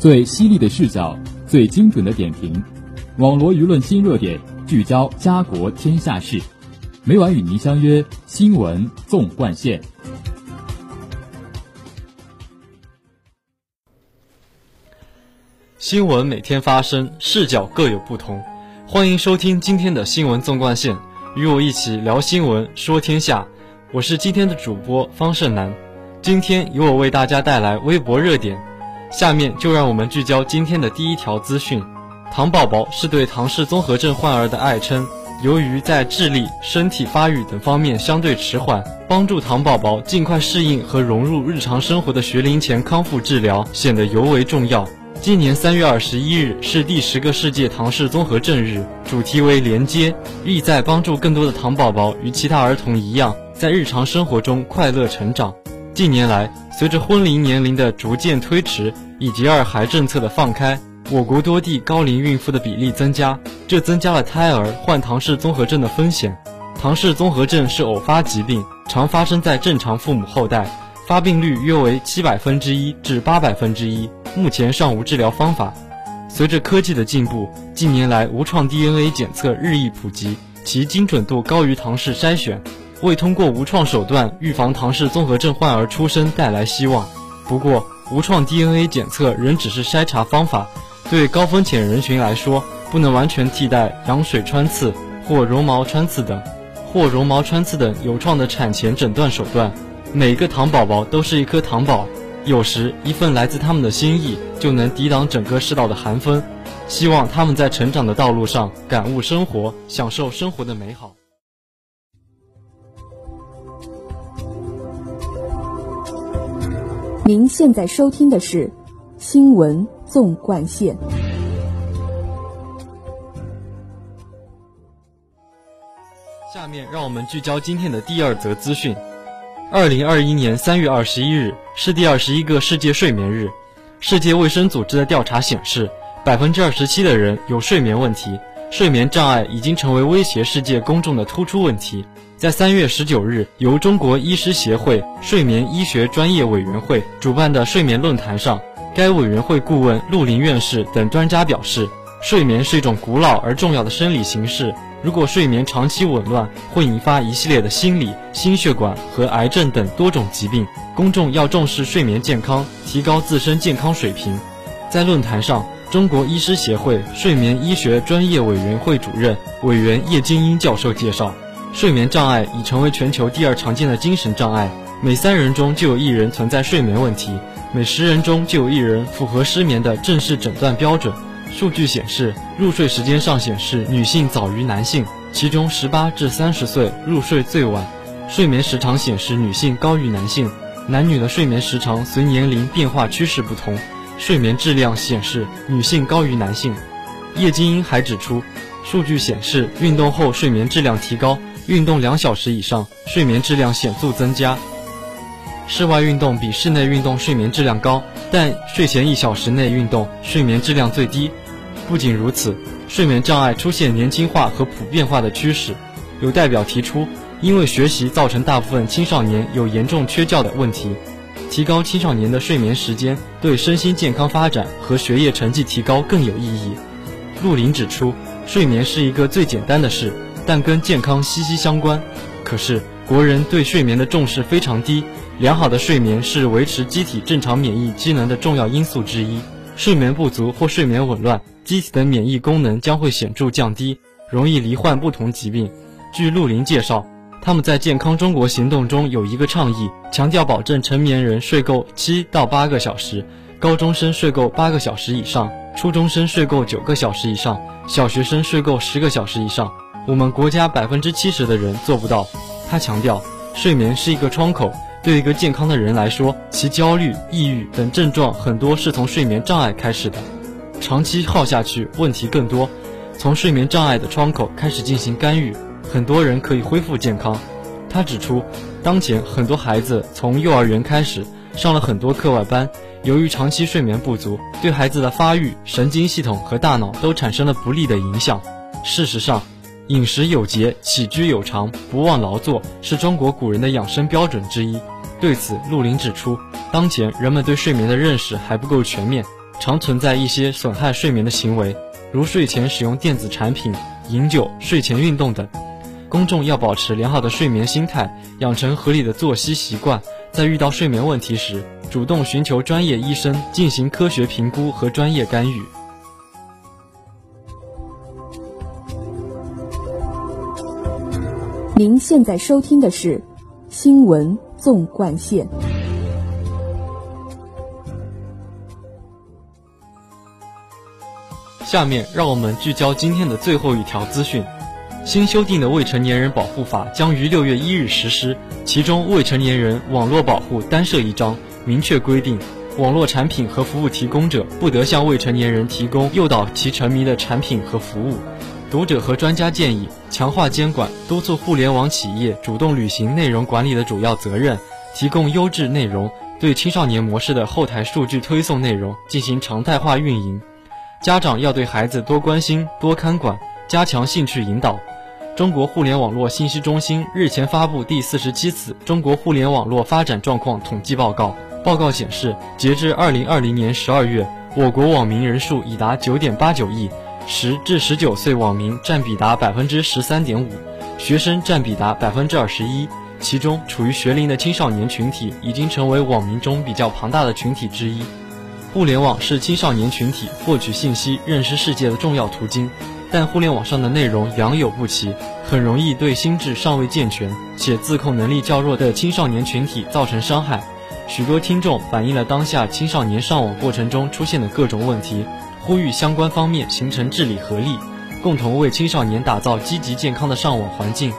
最犀利的视角，最精准的点评，网罗舆论新热点，聚焦家国天下事。每晚与您相约《新闻纵贯线》。新闻每天发生，视角各有不同。欢迎收听今天的新闻纵贯线，与我一起聊新闻，说天下。我是今天的主播方胜男。今天由我为大家带来微博热点。下面就让我们聚焦今天的第一条资讯：糖宝宝是对唐氏综合症患儿的爱称。由于在智力、身体发育等方面相对迟缓，帮助糖宝宝尽快适应和融入日常生活的学龄前康复治疗显得尤为重要。今年三月二十一日是第十个世界唐氏综合症日，主题为连接，意在帮助更多的糖宝宝与其他儿童一样，在日常生活中快乐成长。近年来，随着婚龄年龄的逐渐推迟以及二孩政策的放开。我国多地高龄孕妇的比例增加，这增加了胎儿患唐氏综合症的风险。唐氏综合症是偶发疾病，常发生在正常父母后代，发病率约为七百分之一至八百分之一。目前尚无治疗方法。随着科技的进步，近年来无创 DNA 检测日益普及，其精准度高于唐氏筛选，为通过无创手段预防唐氏综合症患儿出生带来希望。不过，无创 DNA 检测仍只是筛查方法。对高风险人群来说，不能完全替代羊水穿刺或绒毛穿刺等，或绒毛穿刺等有创的产前诊断手段。每个糖宝宝都是一颗糖宝，有时一份来自他们的心意就能抵挡整个世道的寒风。希望他们在成长的道路上感悟生活，享受生活的美好。您现在收听的是新闻。纵贯线。下面让我们聚焦今天的第二则资讯。二零二一年三月二十一日是第二十一个世界睡眠日。世界卫生组织的调查显示，百分之二十七的人有睡眠问题，睡眠障碍已经成为威胁世界公众的突出问题。在三月十九日，由中国医师协会睡眠医学专业委员会主办的睡眠论坛上。该委员会顾问陆林院士等专家表示，睡眠是一种古老而重要的生理形式。如果睡眠长期紊乱，会引发一系列的心理、心血管和癌症等多种疾病。公众要重视睡眠健康，提高自身健康水平。在论坛上，中国医师协会睡眠医学专业委员会主任委员叶金英教授介绍，睡眠障碍已成为全球第二常见的精神障碍，每三人中就有一人存在睡眠问题。每十人中就有一人符合失眠的正式诊断标准。数据显示，入睡时间上显示女性早于男性，其中十八至三十岁入睡最晚。睡眠时长显示女性高于男性，男女的睡眠时长随年龄变化趋势不同。睡眠质量显示女性高于男性。叶金英还指出，数据显示运动后睡眠质量提高，运动两小时以上，睡眠质量显著增加。室外运动比室内运动睡眠质量高，但睡前一小时内运动睡眠质量最低。不仅如此，睡眠障碍出现年轻化和普遍化的趋势。有代表提出，因为学习造成大部分青少年有严重缺觉的问题，提高青少年的睡眠时间对身心健康发展和学业成绩提高更有意义。陆林指出，睡眠是一个最简单的事，但跟健康息息相关。可是国人对睡眠的重视非常低。良好的睡眠是维持机体正常免疫机能的重要因素之一。睡眠不足或睡眠紊乱，机体的免疫功能将会显著降低，容易罹患不同疾病。据陆林介绍，他们在健康中国行动中有一个倡议，强调保证成年人睡够七到八个小时，高中生睡够八个小时以上，初中生睡够九个小时以上，小学生睡够十个小时以上。我们国家百分之七十的人做不到。他强调，睡眠是一个窗口。对一个健康的人来说，其焦虑、抑郁等症状很多是从睡眠障碍开始的，长期耗下去问题更多。从睡眠障碍的窗口开始进行干预，很多人可以恢复健康。他指出，当前很多孩子从幼儿园开始上了很多课外班，由于长期睡眠不足，对孩子的发育、神经系统和大脑都产生了不利的影响。事实上，饮食有节，起居有常，不忘劳作，是中国古人的养生标准之一。对此，陆林指出，当前人们对睡眠的认识还不够全面，常存在一些损害睡眠的行为，如睡前使用电子产品、饮酒、睡前运动等。公众要保持良好的睡眠心态，养成合理的作息习惯，在遇到睡眠问题时，主动寻求专业医生进行科学评估和专业干预。您现在收听的是《新闻纵贯线》。下面让我们聚焦今天的最后一条资讯：新修订的《未成年人保护法》将于六月一日实施，其中《未成年人网络保护》单设一章，明确规定，网络产品和服务提供者不得向未成年人提供诱导其沉迷的产品和服务。读者和专家建议，强化监管，督促互联网企业主动履行内容管理的主要责任，提供优质内容，对青少年模式的后台数据推送内容进行常态化运营。家长要对孩子多关心、多看管，加强兴趣引导。中国互联网络信息中心日前发布第四十七次中国互联网络发展状况统计报告。报告显示，截至二零二零年十二月，我国网民人数已达九点八九亿。十至十九岁网民占比达百分之十三点五，学生占比达百分之二十一。其中，处于学龄的青少年群体已经成为网民中比较庞大的群体之一。互联网是青少年群体获取信息、认识世界的重要途径，但互联网上的内容良莠不齐，很容易对心智尚未健全且自控能力较弱的青少年群体造成伤害。许多听众反映了当下青少年上网过程中出现的各种问题。呼吁相关方面形成治理合力，共同为青少年打造积极健康的上网环境。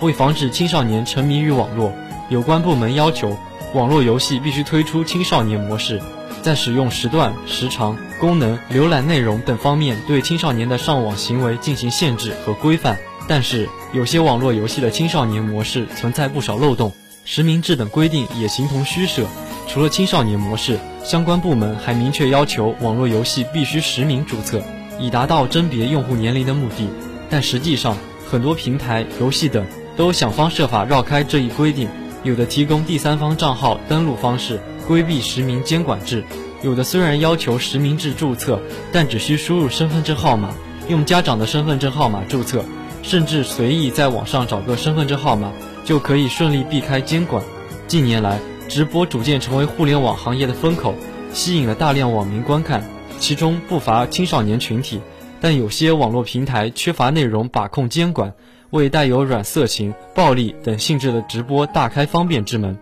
为防止青少年沉迷于网络，有关部门要求，网络游戏必须推出青少年模式，在使用时段、时长、功能、浏览内容等方面对青少年的上网行为进行限制和规范。但是，有些网络游戏的青少年模式存在不少漏洞，实名制等规定也形同虚设。除了青少年模式，相关部门还明确要求网络游戏必须实名注册，以达到甄别用户年龄的目的。但实际上，很多平台、游戏等都想方设法绕开这一规定，有的提供第三方账号登录方式，规避实名监管制；有的虽然要求实名制注册，但只需输入身份证号码，用家长的身份证号码注册，甚至随意在网上找个身份证号码，就可以顺利避开监管。近年来，直播逐渐成为互联网行业的风口，吸引了大量网民观看，其中不乏青少年群体。但有些网络平台缺乏内容把控监管，为带有软色情、暴力等性质的直播大开方便之门，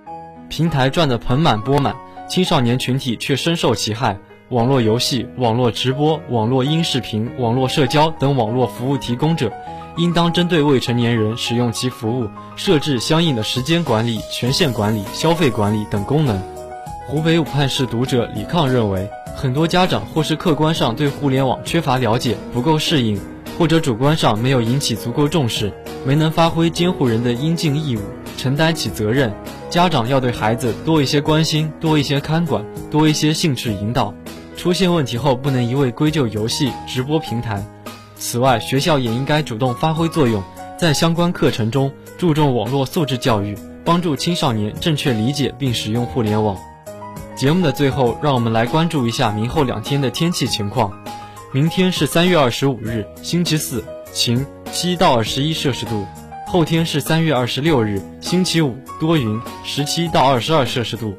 平台赚得盆满钵满，青少年群体却深受其害。网络游戏、网络直播、网络音视频、网络社交等网络服务提供者。应当针对未成年人使用其服务，设置相应的时间管理、权限管理、消费管理等功能。湖北武汉市读者李抗认为，很多家长或是客观上对互联网缺乏了解，不够适应，或者主观上没有引起足够重视，没能发挥监护人的应尽义务，承担起责任。家长要对孩子多一些关心，多一些看管，多一些兴趣引导。出现问题后，不能一味归咎游戏、直播平台。此外，学校也应该主动发挥作用，在相关课程中注重网络素质教育，帮助青少年正确理解并使用互联网。节目的最后，让我们来关注一下明后两天的天气情况。明天是三月二十五日，星期四，晴，七到二十一摄氏度；后天是三月二十六日，星期五，多云，十七到二十二摄氏度。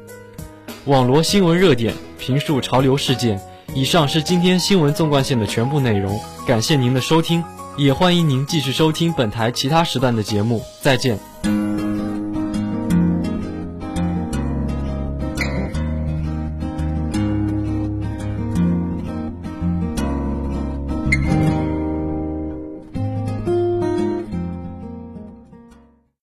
网罗新闻热点，评述潮流事件。以上是今天新闻纵贯线的全部内容，感谢您的收听，也欢迎您继续收听本台其他时段的节目，再见。